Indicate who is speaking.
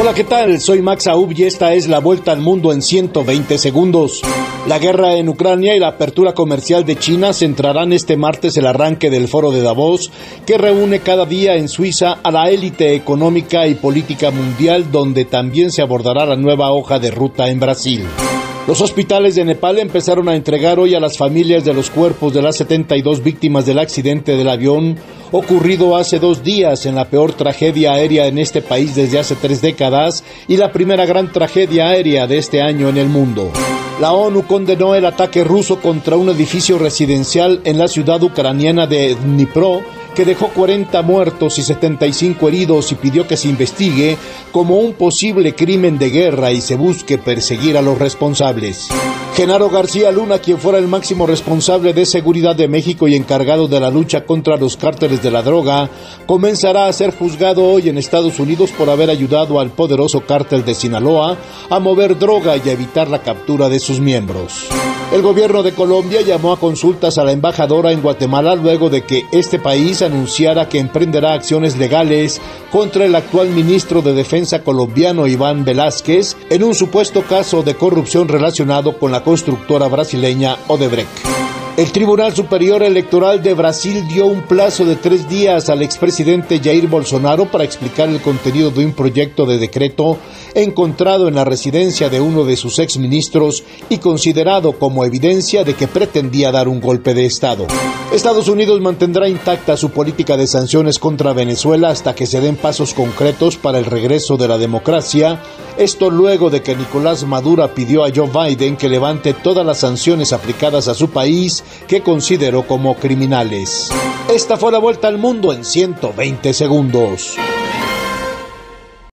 Speaker 1: Hola, ¿qué tal? Soy Max Aub y esta es la vuelta al mundo en 120 segundos. La guerra en Ucrania y la apertura comercial de China centrarán este martes el arranque del foro de Davos, que reúne cada día en Suiza a la élite económica y política mundial, donde también se abordará la nueva hoja de ruta en Brasil. Los hospitales de Nepal empezaron a entregar hoy a las familias de los cuerpos de las 72 víctimas del accidente del avión ocurrido hace dos días en la peor tragedia aérea en este país desde hace tres décadas y la primera gran tragedia aérea de este año en el mundo. La ONU condenó el ataque ruso contra un edificio residencial en la ciudad ucraniana de Dnipro que dejó 40 muertos y 75 heridos y pidió que se investigue como un posible crimen de guerra y se busque perseguir a los responsables. Genaro García Luna, quien fuera el máximo responsable de seguridad de México y encargado de la lucha contra los cárteles de la droga, comenzará a ser juzgado hoy en Estados Unidos por haber ayudado al poderoso cártel de Sinaloa a mover droga y a evitar la captura de sus miembros. El gobierno de Colombia llamó a consultas a la embajadora en Guatemala luego de que este país anunciara que emprenderá acciones legales contra el actual ministro de Defensa colombiano Iván Velázquez en un supuesto caso de corrupción relacionado con la constructora brasileña Odebrecht. El Tribunal Superior Electoral de Brasil dio un plazo de tres días al expresidente Jair Bolsonaro para explicar el contenido de un proyecto de decreto encontrado en la residencia de uno de sus exministros y considerado como evidencia de que pretendía dar un golpe de Estado. Estados Unidos mantendrá intacta su política de sanciones contra Venezuela hasta que se den pasos concretos para el regreso de la democracia, esto luego de que Nicolás Maduro pidió a Joe Biden que levante todas las sanciones aplicadas a su país que consideró como criminales. Esta fue la vuelta al mundo en 120 segundos.